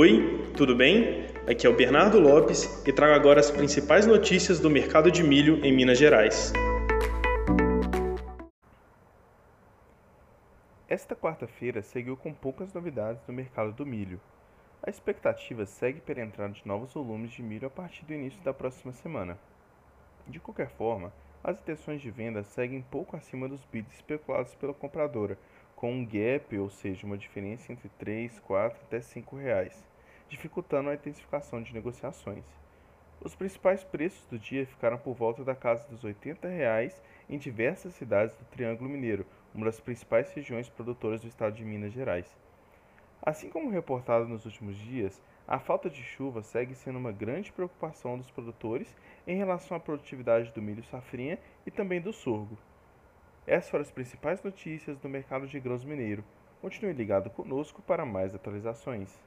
Oi, tudo bem? Aqui é o Bernardo Lopes e trago agora as principais notícias do mercado de milho em Minas Gerais. Esta quarta-feira seguiu com poucas novidades no mercado do milho. A expectativa segue pela entrada de novos volumes de milho a partir do início da próxima semana. De qualquer forma, as intenções de venda seguem pouco acima dos bids especulados pela compradora, com um gap, ou seja, uma diferença entre 3, 4 até 5 reais, dificultando a intensificação de negociações. Os principais preços do dia ficaram por volta da casa dos 80 reais em diversas cidades do Triângulo Mineiro, uma das principais regiões produtoras do estado de Minas Gerais. Assim como reportado nos últimos dias, a falta de chuva segue sendo uma grande preocupação dos produtores em relação à produtividade do milho safrinha e também do sorgo. Essas foram as principais notícias do mercado de grãos mineiro. Continue ligado conosco para mais atualizações.